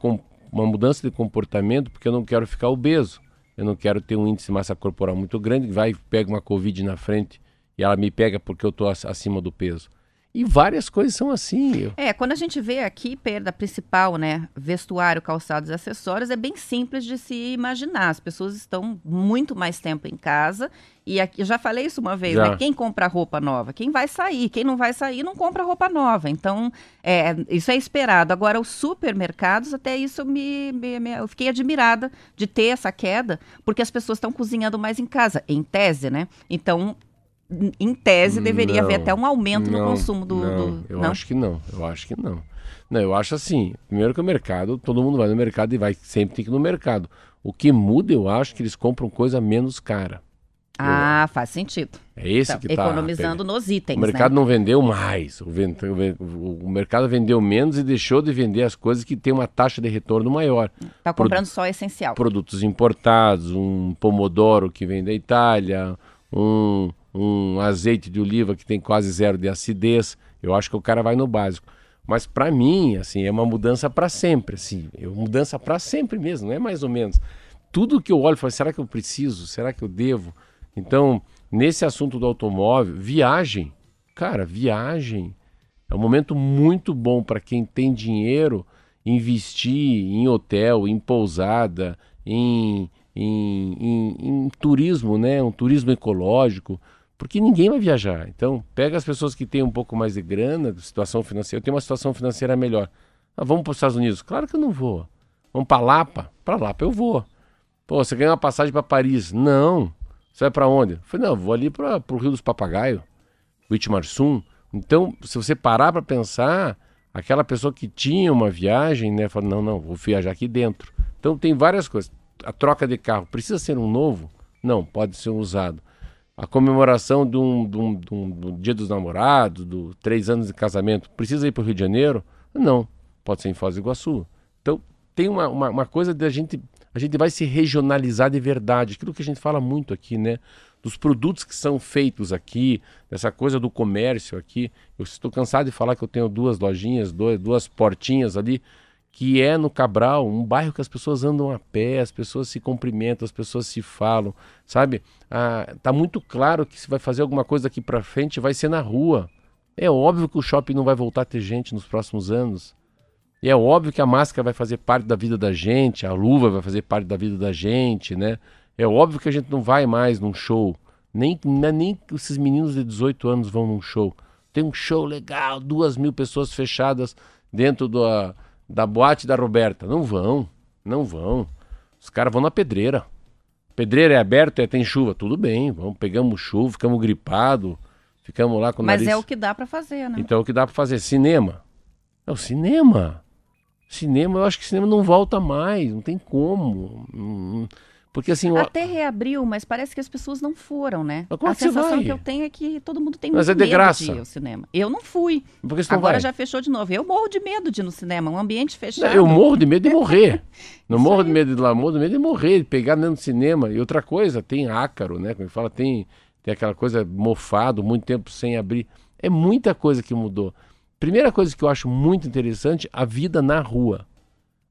uma mudança de comportamento porque eu não quero ficar obeso. Eu não quero ter um índice de massa corporal muito grande, vai pega uma Covid na frente e ela me pega porque eu estou acima do peso. E várias coisas são assim. Eu- É, quando a gente vê aqui perda principal, né, vestuário, calçados e acessórios, é bem simples de se imaginar. As pessoas estão muito mais tempo em casa e aqui, eu já falei isso uma vez, Já. né? Quem compra roupa nova? Quem vai sair? Quem não vai sair não compra roupa nova. Então, é, isso é esperado. Agora, os supermercados, até isso me, me- me- eu fiquei admirada de ter essa queda, porque as pessoas estão cozinhando mais em casa, em tese, né? Então, em- tese, deveria haver Não, até um aumento no não, consumo do. Não, do- eu acho que não. Eu acho que não. Não, eu acho assim. Primeiro que o mercado, todo mundo vai no mercado e vai sempre tem que ir no mercado. O que muda, eu acho que eles compram coisa menos cara. Ah, faz sentido. É esse Então, que tá economizando nos itens, O mercado né? não vendeu mais. O, ven- o o mercado vendeu menos e deixou de vender as coisas que têm uma taxa de retorno maior. Tá comprando só essencial. Produtos importados, um pomodoro que vem da Itália, um, um azeite de oliva que tem quase zero de acidez. Eu acho que o cara vai no básico. Mas para mim, assim, é uma mudança para sempre, assim, é uma mudança para sempre mesmo, não é mais ou menos. Tudo que eu olho, falo, será que eu preciso? Será que eu devo? Então, nesse assunto do automóvel, viagem. Cara, viagem é um momento muito bom para quem tem dinheiro investir em hotel, em pousada, em, em, em, em turismo, né? Um turismo ecológico, porque ninguém vai viajar. Então, pega as pessoas que têm um pouco mais de grana, situação financeira. Eu tenho uma situação financeira melhor. Ah, vamos para os Estados Unidos? Claro que eu não vou. Vamos para Lapa? Para Lapa eu vou. Pô, você ganha uma passagem para Paris? Não. Você vai para onde? Eu falei, não, vou ali para o Rio dos Papagaios, Itmarsum. Então, se você parar para pensar, aquela pessoa que tinha uma viagem, né, fala, não, não, vou viajar aqui dentro. Então, tem várias coisas. A troca de carro precisa ser um novo? Não, pode ser um usado. A comemoração de um, de um, de um, do Dia dos Namorados, do três anos de casamento, precisa ir para o Rio de Janeiro? Não, pode ser em Foz do Iguaçu. Então, tem uma, uma, uma coisa da gente a gente vai se regionalizar de verdade. Aquilo que a gente fala muito aqui, né? Dos produtos que são feitos aqui, dessa coisa do comércio aqui. Eu estou cansado de falar que eu tenho duas lojinhas, duas portinhas ali, que é no Cabral, um bairro que as pessoas andam a pé, as pessoas se cumprimentam, as pessoas se falam, sabe? Ah, tá muito claro que se vai fazer alguma coisa aqui para frente, vai ser na rua. É óbvio que o shopping não vai voltar a ter gente nos próximos anos. E é óbvio que a máscara vai fazer parte da vida da gente, a luva vai fazer parte da vida da gente, né? É óbvio que a gente não vai mais num show. Nem, é nem esses meninos de 18 anos vão num show. Tem um show legal, duas mil pessoas fechadas dentro da, da boate da Roberta. Não vão, não vão. Os caras vão na pedreira. Pedreira é aberto, é, tem chuva. Tudo bem, vamos, pegamos chuva, ficamos gripados, ficamos lá com o Mas nariz... é o que dá para fazer, né? Então é o que dá para fazer. Cinema. É o cinema. Cinema, eu acho que cinema não volta mais, não tem como. Hum, Porque assim, o- Até reabriu, mas parece que as pessoas não foram, né? Mas a é sensação que eu tenho é que todo mundo tem Mas muito é de medo graça. de ir ao cinema. Eu não fui. porque você não Agora vai. já fechou de novo. Eu morro de medo de ir no cinema, um ambiente fechado. Eu morro de medo de morrer. Não morro aí. de medo de ir lá, morro de medo de morrer, de pegar dentro do cinema. E outra coisa, tem ácaro, né? Como fala, tem, tem aquela coisa mofado, muito tempo sem abrir. É muita coisa que mudou. Primeira coisa que eu acho muito interessante, a vida na rua.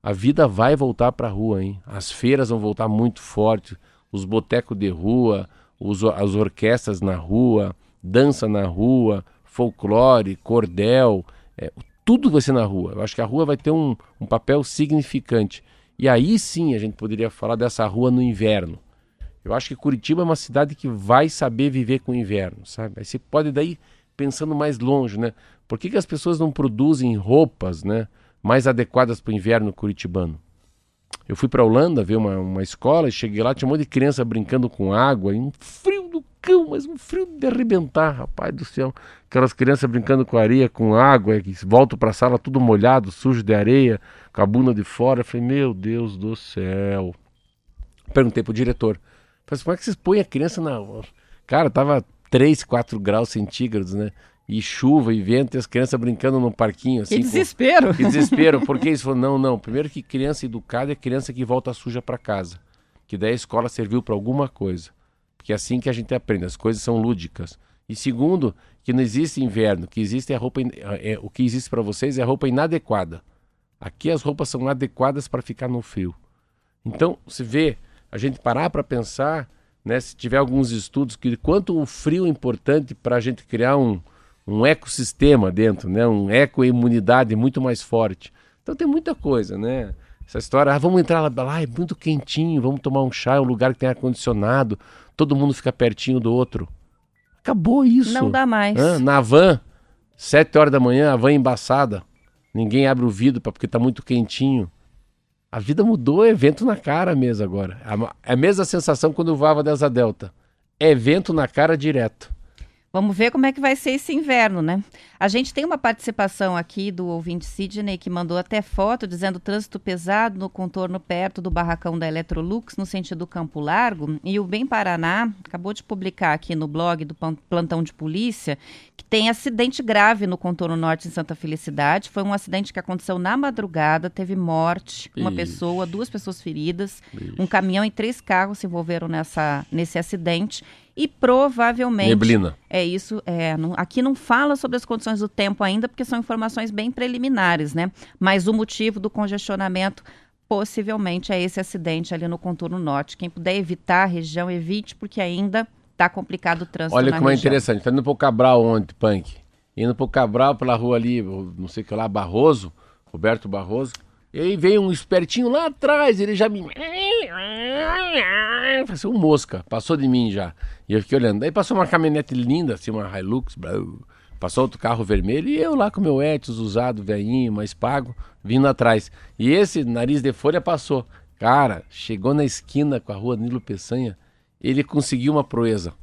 A vida vai voltar para a rua, hein? As feiras vão voltar muito forte, os botecos de rua, os, as orquestras na rua, dança na rua, folclore, cordel, é, tudo vai ser na rua. Eu acho que a rua vai ter um, um papel significante. E aí sim a gente poderia falar dessa rua no inverno. Eu acho que Curitiba é uma cidade que vai saber viver com o inverno, sabe? Aí você pode daí pensando mais longe, né? Por que, que as pessoas não produzem roupas, né, mais adequadas para o inverno curitibano? Eu fui para Holanda ver uma, uma escola e cheguei lá, tinha um monte de criança brincando com água, e um frio do cão, mas um frio de arrebentar, rapaz do céu. Aquelas crianças brincando com areia, com água, que voltam para a sala tudo molhado, sujo de areia, com a bunda de fora. Eu falei, meu Deus do céu. Perguntei pro diretor, como é que vocês põem a criança na... Cara, tava 3, 4 graus centígrados, né? E chuva e vento e as crianças brincando num parquinho assim. Que com- desespero. que desespero, porque eles falaram, não, não, primeiro que criança educada é criança que volta suja para casa. Que daí a escola serviu para alguma coisa. Porque é assim que a gente aprende, as coisas são lúdicas. E segundo, que não existe inverno, que existe a roupa, in- é, o que existe para vocês é a roupa inadequada. Aqui as roupas são adequadas para ficar no frio. Então, se vê, a gente parar para pensar, né, se tiver alguns estudos, que quanto o frio é importante para a gente criar um, um ecossistema dentro, né, um ecoimunidade muito mais forte. Então tem muita coisa, né? Essa história, ah, vamos entrar lá, lá, é muito quentinho, vamos tomar um chá, é um lugar que tem ar-condicionado, todo mundo fica pertinho do outro. Acabou isso. Não dá mais. Hã? Na van, sete horas da manhã, a van embaçada. Ninguém abre o vidro pra- porque tá muito quentinho. A vida mudou, é vento na cara mesmo agora. É a- mesma sensação quando eu voava da Asa Delta. É vento na cara direto. Vamos ver como é que vai ser esse inverno, né? A gente tem uma participação aqui do ouvinte Sidney que mandou até foto dizendo trânsito pesado no contorno perto do barracão da Electrolux no sentido Campo Largo. E o Bem Paraná acabou de publicar aqui no blog do Plantão de Polícia que tem acidente grave no contorno norte em Santa Felicidade. Foi um acidente que aconteceu na madrugada, teve morte, uma Ixi. pessoa, duas pessoas feridas. Um caminhão e três carros se envolveram nessa, nesse acidente. E provavelmente. Neblina. É isso. É, não- aqui não fala sobre as condições do tempo ainda, porque são informações bem preliminares, né? Mas o motivo do congestionamento possivelmente é esse acidente ali no contorno norte. Quem puder evitar a região, evite, porque ainda tá complicado o trânsito Olha como é região. interessante. Tá indo pro Cabral ontem, Punk. Indo pro Cabral pela rua ali, o- não sei o que lá, Barroso, Roberto Barroso. E aí veio um espertinho lá atrás, ele já me. Pareceu um mosca, passou de mim já. E eu fiquei olhando. Daí passou uma caminhonete linda, assim, uma Hilux, passou outro carro vermelho e eu lá com meu Etios usado, velhinho, mais pago, vindo atrás. E esse nariz de folha passou. Cara, chegou na esquina com a rua Nilo Peçanha, ele conseguiu uma proeza.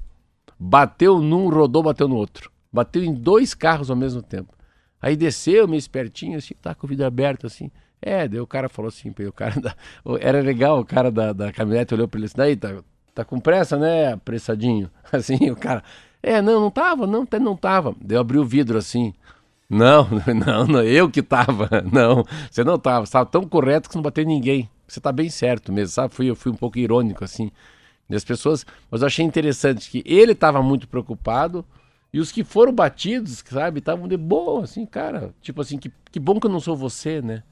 Bateu num, rodou, bateu no outro. Bateu em dois carros ao mesmo tempo. Aí desceu, meio espertinho, assim, tá com o vidro aberto, assim. É, daí o cara falou assim, o cara da- era legal, o cara da, da caminhonete olhou pra ele assim, daí, tá, tá com pressa, né, apressadinho? Assim, o cara, é, não, não tava, não, até não tava. Daí eu abri o vidro assim, não, não, não, eu que tava, não, você não tava, você tava tão correto que você não bateu ninguém. Você tá bem certo mesmo, sabe? Fui, eu fui um pouco irônico, assim. E as pessoas, mas eu achei interessante que ele estava muito preocupado e os que foram batidos, sabe, estavam de boa, assim, cara. Tipo assim, que, que bom que eu não sou você, né?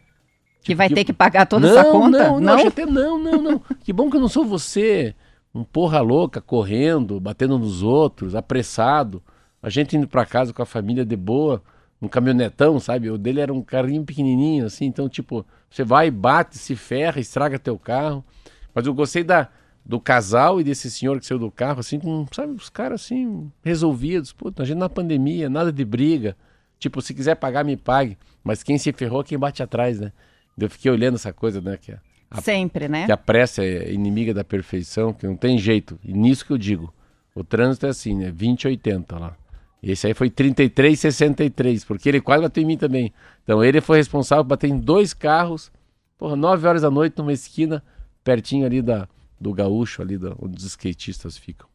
Que vai Tipo, ter que pagar toda não, essa conta? Não, não, até não, não, não. que bom que eu não sou você. Um porra louca, correndo, batendo nos outros, apressado. A gente indo pra casa com a família de boa, um caminhonetão, sabe? O dele era um carrinho pequenininho, assim. Então, tipo, você vai, bate, se ferra, estraga teu carro. Mas eu gostei da, do casal e desse senhor que saiu do carro, assim, com, sabe, os caras assim, resolvidos. Puta, a gente na pandemia, nada de briga. Tipo, se quiser pagar, me pague. Mas quem se ferrou é quem bate atrás, né? Eu fiquei olhando essa coisa, né? Que a, Sempre, né? que a pressa é inimiga da perfeição, que não tem jeito. E nisso que eu digo. O trânsito é assim, né? 20 80 lá. Esse aí foi 33 63, porque ele quase bateu em mim também. Então ele foi responsável por bater em dois carros, porra, 9 horas da noite numa esquina, pertinho ali da, do gaúcho, ali da, onde os skatistas ficam.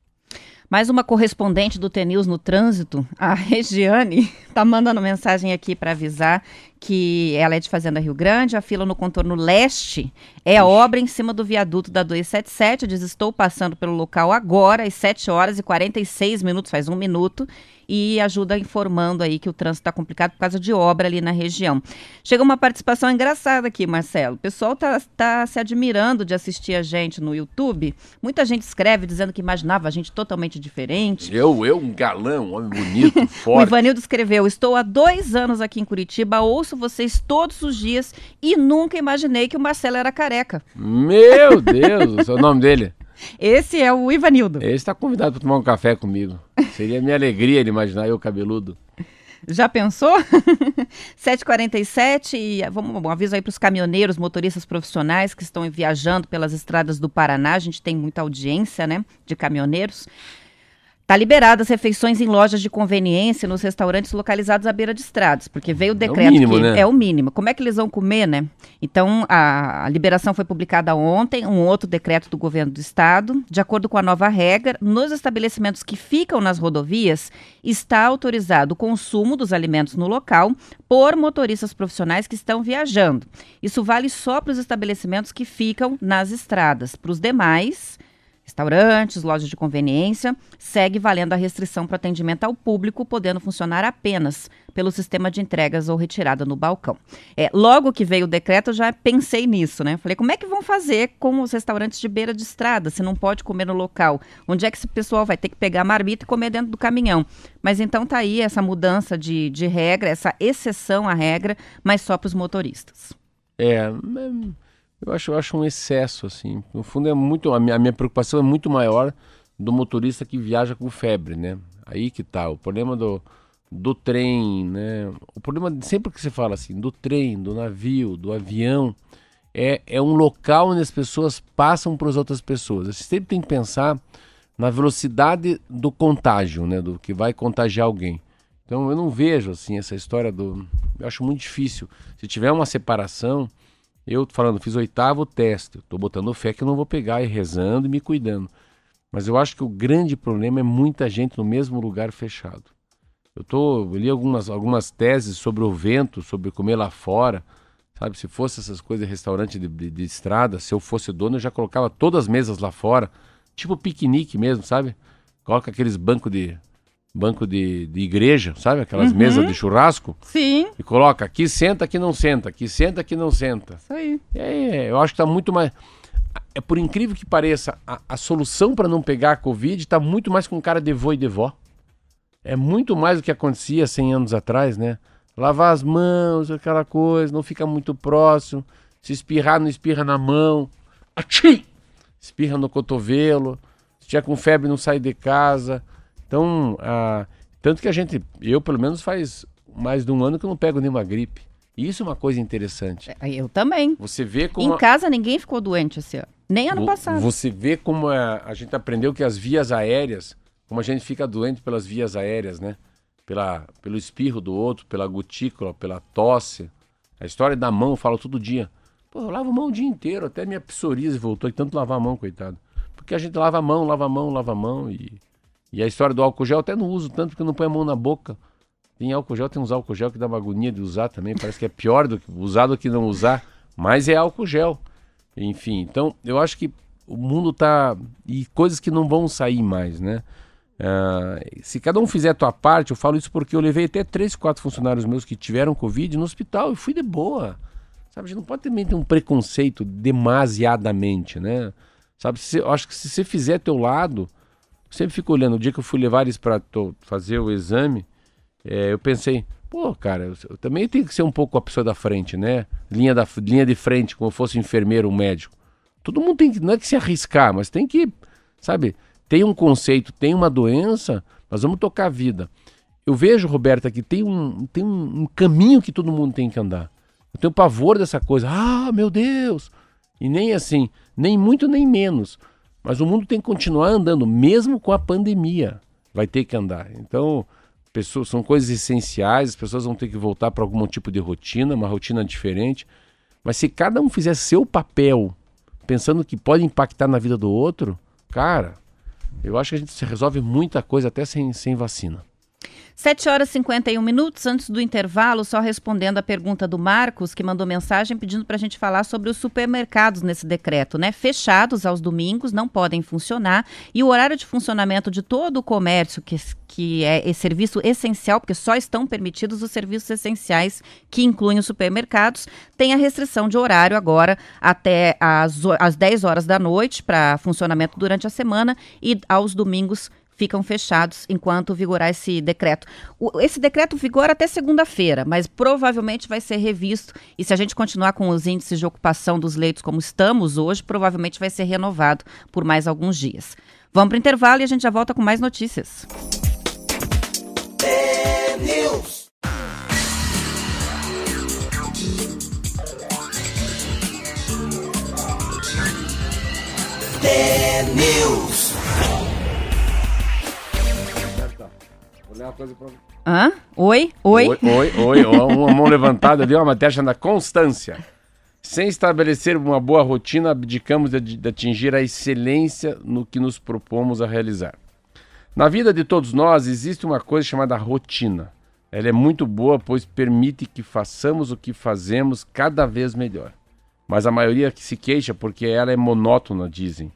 Mais uma correspondente do TNews no trânsito, a Regiane, tá mandando mensagem aqui para avisar que ela é de Fazenda Rio Grande, a fila no contorno leste é a obra em cima do viaduto da 277. Diz: Estou passando pelo local agora, às 7 horas e 46 minutos, faz um minuto, e ajuda informando aí que o trânsito está complicado por causa de obra ali na região. Chega uma participação engraçada aqui, Marcelo. O pessoal tá, tá se admirando de assistir a gente no YouTube. Muita gente escreve dizendo que imaginava a gente totalmente diferente. Eu, eu, um galão, um homem bonito, O forte. Ivanildo escreveu: Estou há dois anos aqui em Curitiba, ouço vocês todos os dias e nunca imaginei que o Marcelo era careca. Meu Deus, o nome dele. Esse é o Ivanildo. Ele está convidado para tomar um café comigo. Seria minha alegria ele imaginar eu cabeludo. Já pensou? 7h47 e vamos, um aviso aí para os caminhoneiros, motoristas profissionais que estão viajando pelas estradas do Paraná. A gente tem muita audiência, né, de caminhoneiros. Tá liberadas refeições em lojas de conveniência nos restaurantes localizados à beira de estradas, porque veio o decreto mínimo, que né? é o mínimo. Como é que eles vão comer, né? Então, a, a liberação foi publicada ontem, um outro decreto do governo do estado. De acordo com a nova regra, nos estabelecimentos que ficam nas rodovias, está autorizado o consumo dos alimentos no local por motoristas profissionais que estão viajando. Isso vale só para os estabelecimentos que ficam nas estradas. Para os demais, restaurantes, lojas de conveniência, segue valendo a restrição para atendimento ao público, podendo funcionar apenas pelo sistema de entregas ou retirada no balcão. É, logo que veio o decreto, eu já pensei nisso, né? Falei, como é que vão fazer com os restaurantes de beira de estrada, se não pode comer no local? Onde é que esse pessoal vai ter que pegar a marmita e comer dentro do caminhão? Mas então tá aí essa mudança de, de regra, essa exceção à regra, mas só para os motoristas. É, eu acho, eu acho um excesso, assim. No fundo, é muito. A minha, a minha preocupação é muito maior do motorista que viaja com febre, né? Aí que tá. O problema do, do trem, né? O problema, sempre que você fala assim, do trem, do navio, do avião, é, é um local onde as pessoas passam para as outras pessoas. Você sempre tem que pensar na velocidade do contágio, né? Do que vai contagiar alguém. Então eu não vejo assim essa história do. Eu acho muito difícil. Se tiver uma separação, eu falando, fiz oitavo teste, estou botando fé que eu não vou pegar e rezando e me cuidando. Mas eu acho que o grande problema é muita gente no mesmo lugar fechado. Eu tô, eu li algumas, algumas teses sobre o vento, sobre comer lá fora. Sabe, se fosse essas coisas restaurante de, de, de estrada, se eu fosse dono, eu já colocava todas as mesas lá fora, tipo piquenique mesmo, sabe? Coloca aqueles bancos de banco de, de igreja, sabe? Aquelas mesas de churrasco Sim, e coloca aqui senta, aqui não senta, aqui senta, aqui não senta. isso aí. É, eu acho que está muito mais. é por incrível que pareça, a, a solução para não pegar a Covid está muito mais com cara de vô e de vó. É muito mais do que acontecia 100 anos atrás, né? Lavar as mãos, aquela coisa, não fica muito próximo. Se espirrar, não espirra na mão. Atchim! Espirra no cotovelo. Se tiver com febre, não sai de casa. Então, ah, tanto que a gente, eu pelo menos faz mais de um ano que eu não pego nenhuma gripe. E Isso é uma coisa interessante. É, Eu também. Você vê como. Em casa ninguém ficou doente esse ano. Nem ano Vo- passado. Você vê como a, a gente aprendeu que as vias aéreas, como a gente fica doente pelas vias aéreas, né? Pela, pelo espirro do outro, pela gotícula, pela tosse. A história da mão, eu falo todo dia. Pô, eu lavo a mão o dia inteiro, até minha psoríase voltou de tanto lavar a mão, coitado. Porque a gente lava a mão, lava a mão, lava a mão e... E a história do álcool gel eu até não uso tanto porque não põe a mão na boca. Tem álcool gel, tem uns álcool gel que dá uma agonia de usar também. Parece que é pior do que usar do que não usar. Mas é álcool gel. Enfim, então eu acho que o mundo tá. E coisas que não vão sair mais, né? Ah, se cada um fizer a tua parte, eu falo isso porque eu levei até três, quatro funcionários meus que tiveram Covid no hospital e fui de boa. Sabe, a gente não pode também ter um preconceito demasiadamente, né? Sabe, se, eu acho que se você fizer teu lado, sempre fico olhando. O dia que eu fui levar eles para fazer o exame, é, eu pensei, pô, cara, eu, eu também tenho que ser um pouco a pessoa da frente, né? Linha, da, linha de frente, como eu fosse enfermeiro ou médico. Todo mundo tem que, não é que se arriscar, mas tem que, sabe, tem um conceito, tem uma doença, nós vamos tocar a vida. Eu vejo, Roberta, que tem um, tem um, um caminho que todo mundo tem que andar. Eu tenho pavor dessa coisa. Ah, meu Deus! E nem assim, nem muito nem menos. Mas o mundo tem que continuar andando, mesmo com a pandemia. Vai ter que andar. Então, pessoas, são coisas essenciais, as pessoas vão ter que voltar para algum tipo de rotina, uma rotina diferente. Mas se cada um fizer seu papel, pensando que pode impactar na vida do outro, cara, eu acho que a gente resolve muita coisa até sem, sem vacina. 7 horas e 51 minutos antes do intervalo, só respondendo a pergunta do Marcos, que mandou mensagem pedindo para a gente falar sobre os supermercados nesse decreto, né? Fechados aos domingos, não podem funcionar, e o horário de funcionamento de todo o comércio, que, que é serviço essencial, porque só estão permitidos os serviços essenciais, que incluem os supermercados, tem a restrição de horário agora até às, às 10 horas da noite para funcionamento durante a semana e aos domingos ficam fechados enquanto vigorar esse decreto. O- esse decreto vigora até segunda-feira, mas provavelmente vai ser revisto e se a gente continuar com os índices de ocupação dos leitos como estamos hoje, provavelmente vai ser renovado por mais alguns dias. Vamos para o intervalo e a gente já volta com mais notícias. Vou ler uma coisa pra Hã? Oi? Oi? Oi, oi, oi, ó, uma mão levantada ali, ó, uma matéria chamada Constância. Sem estabelecer uma boa rotina, abdicamos de, de atingir a excelência no que nos propomos a realizar. Na vida de todos nós existe uma coisa chamada rotina. Ela é muito boa, pois permite que façamos o que fazemos cada vez melhor. Mas a maioria que se queixa porque ela é monótona, dizem.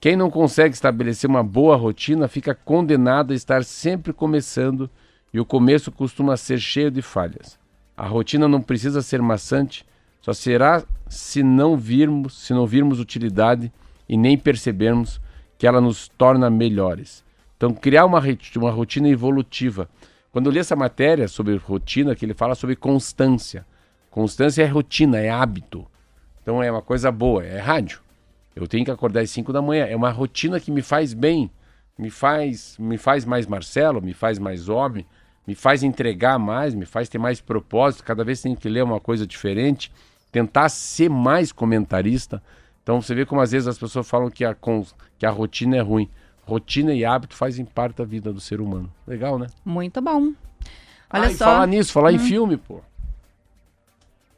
Quem não consegue estabelecer uma boa rotina fica condenado a estar sempre começando e o começo costuma ser cheio de falhas. A rotina não precisa ser maçante, só será se não virmos, se não virmos utilidade e nem percebermos que ela nos torna melhores. Então, criar uma, uma rotina evolutiva. Quando eu li essa matéria sobre rotina, que ele fala sobre constância. Constância é rotina, é hábito. Então é uma coisa boa, é rádio. Eu tenho que acordar às 5 da manhã. É uma rotina que me faz bem. Me faz, me faz mais Marcelo, me faz mais homem, me faz entregar mais, me faz ter mais propósito. Cada vez tenho que ler uma coisa diferente, tentar ser mais comentarista. Então você vê como às vezes as pessoas falam que a, que a rotina é ruim. Rotina e hábito fazem parte da vida do ser humano. Legal, né? Muito bom. Olha ah, e só. falar nisso, falar em filme, pô.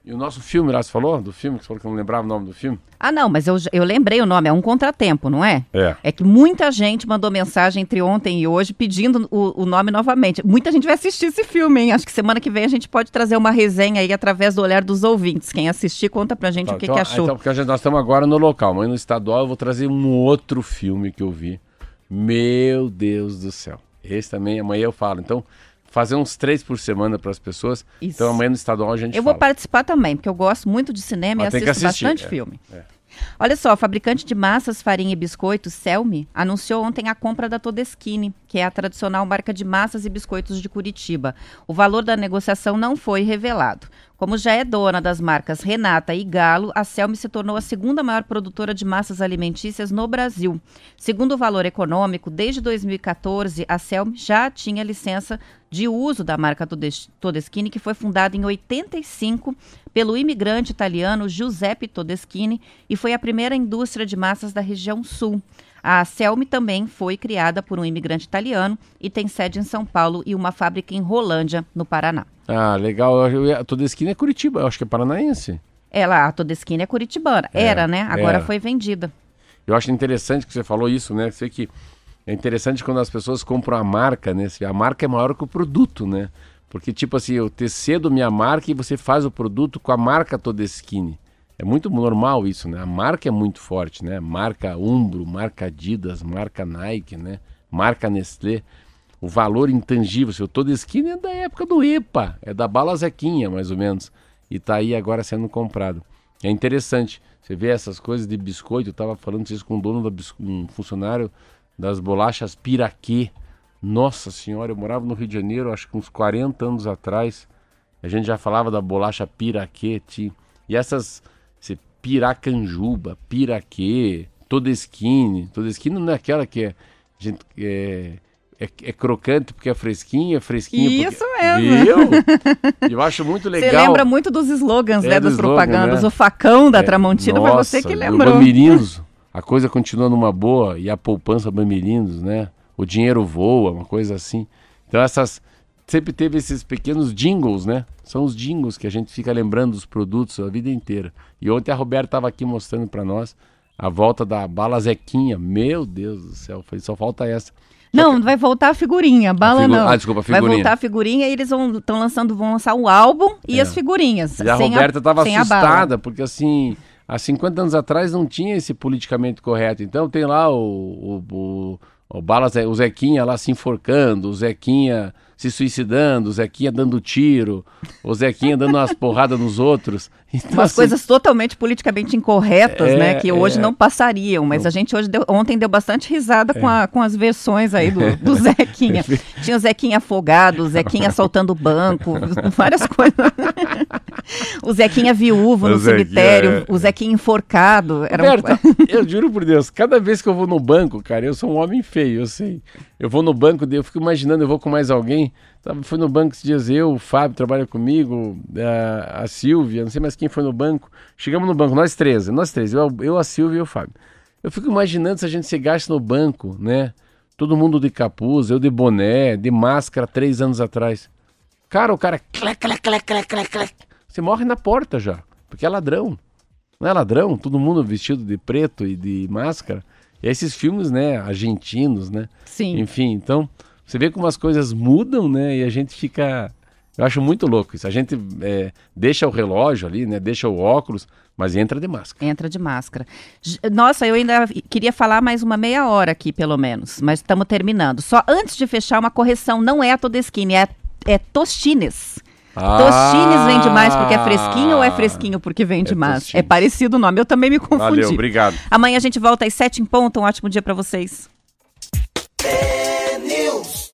E o nosso filme lá, você falou? Do filme, que você falou que não lembrava o nome do filme? Ah, não, mas eu, eu lembrei o nome, é um contratempo, não é? É. É que muita gente mandou mensagem entre ontem e hoje pedindo o, o nome novamente. Muita gente vai assistir esse filme, hein? Acho que semana que vem a gente pode trazer uma resenha aí através do olhar dos ouvintes. Quem assistir, conta pra gente Tá, o que, então, que achou. Então, porque gente- nós estamos agora no local, mas no estadual eu vou trazer um outro filme que eu vi. Meu Deus do céu. Esse também, amanhã eu falo. Então, fazer uns três por semana para as pessoas. Isso. Então, amanhã no estadual a gente Eu fala. vou participar também, porque eu gosto muito de cinema Mas e assisto assistir, bastante é. filme. É. Olha só, o fabricante de massas, farinha e biscoitos, Selmi, anunciou ontem a compra da Todeskine, que é a tradicional marca de massas e biscoitos de Curitiba. O valor da negociação não foi revelado. Como já é dona das marcas Renata e Galo, a Selmi se tornou a segunda maior produtora de massas alimentícias no Brasil. Segundo o valor econômico, desde 2014, a Selmi já tinha licença de uso da marca Todes- Todeschini, que foi fundada em 85 pelo imigrante italiano Giuseppe Todeschini e foi a primeira indústria de massas da região sul. A Selmi também foi criada por um imigrante italiano e tem sede em São Paulo e uma fábrica em Rolândia, no Paraná. Ah, legal. Eu, toda esquina é Curitiba, eu acho que é paranaense. Ela, a Todeschini é curitibana. É, Era, né? Agora era. foi vendida. Eu acho interessante que você falou isso, né? Sei que é interessante quando as pessoas compram a marca, né? A marca é maior que o produto, né? Porque, tipo assim, eu ter cedo minha marca e você faz o produto com a marca Todeschini. É muito normal isso, né? A marca é muito forte, né? Marca Umbro, marca Adidas, marca Nike, né? Marca Nestlé. O valor intangível, seu Todeschini é da época do EPA, é da Bala Zequinha, mais ou menos. E tá aí agora sendo comprado. É interessante. Você vê essas coisas de biscoito, eu tava falando isso com o dono da um funcionário das bolachas Piraquê. Nossa senhora, eu morava no Rio de Janeiro, acho que uns 40 anos atrás. A gente já falava da bolacha Piraquê. E essas esse Piracanjuba, Piraquê, Todeschini. Todeschini não é aquela que é, gente, é, é, é crocante porque é fresquinha, é fresquinha Isso porque... mesmo. Viu? Eu acho muito legal. Você lembra muito dos slogans, É, né? Das propagandas. né? O facão da É, Tramontina foi você que lembrou. O Bamirinos, a coisa continua numa boa e a poupança Bamirinos, né? O dinheiro voa, uma coisa assim. Então essas sempre teve esses pequenos jingles, né? São os jingles que a gente fica lembrando dos produtos a vida inteira. E ontem a Roberta estava aqui mostrando para nós a volta da bala Zequinha. Meu Deus do céu, só falta essa. Não, vai voltar a figurinha, bala figu- não. Ah, desculpa, a Vai figurinha. voltar a figurinha e eles vão estão lançando, vão lançar o álbum e É. as figurinhas. E a Roberta estava a assustada, porque assim, há 50 anos atrás não tinha esse politicamente correto. Então tem lá o, o, o, o, Bala Ze- o Zequinha lá se enforcando, o Zequinha se suicidando, o Zequinha dando tiro, o Zequinha dando umas porradas nos outros. Então, Umas assim, coisas totalmente politicamente incorretas, É, né? Que hoje é. não passariam. Mas a gente hoje deu- ontem deu bastante risada com, a- com as versões aí do, do Zequinha. Tinha o Zequinha afogado, o Zequinha assaltando o banco, várias coisas. o Zequinha viúvo O no Zequinha, cemitério, é. o Zequinha enforcado. Era um- Roberta, eu juro por Deus, cada vez que eu vou no banco, cara, eu sou um homem feio, eu sei. Eu vou no banco, eu fico imaginando, eu vou com mais alguém. Tava- Fui no banco esses dias, eu, o Fábio trabalha comigo, a, a Silvia, não sei mais quem foi no banco. Chegamos no banco, nós três, nós três, eu, eu, a Silvia e o Fábio. Eu fico imaginando se a gente chegasse no banco, né? Todo mundo de capuz, eu de boné, de máscara, três anos atrás. Cara, o cara. Você morre na porta já, porque é ladrão. Não é ladrão? Todo mundo vestido de preto e de máscara. E esses filmes, né, argentinos, né? Sim. Enfim, então, você vê como as coisas mudam, né? E a gente fica. Eu acho muito louco isso. A gente é, deixa o relógio ali, né? Deixa o óculos, mas entra de máscara. Entra de máscara. Nossa, eu ainda queria falar mais uma meia hora aqui, pelo menos, mas estamos terminando. Só antes de fechar, uma correção: não é a Todeschini, é, é Tostines. Tostines vende mais porque é fresquinho ou é fresquinho porque vende É mais? Tostines. É parecido o nome, eu também me confundi. Valeu, obrigado. Amanhã a gente volta às sete em ponto. Um ótimo dia para vocês. news.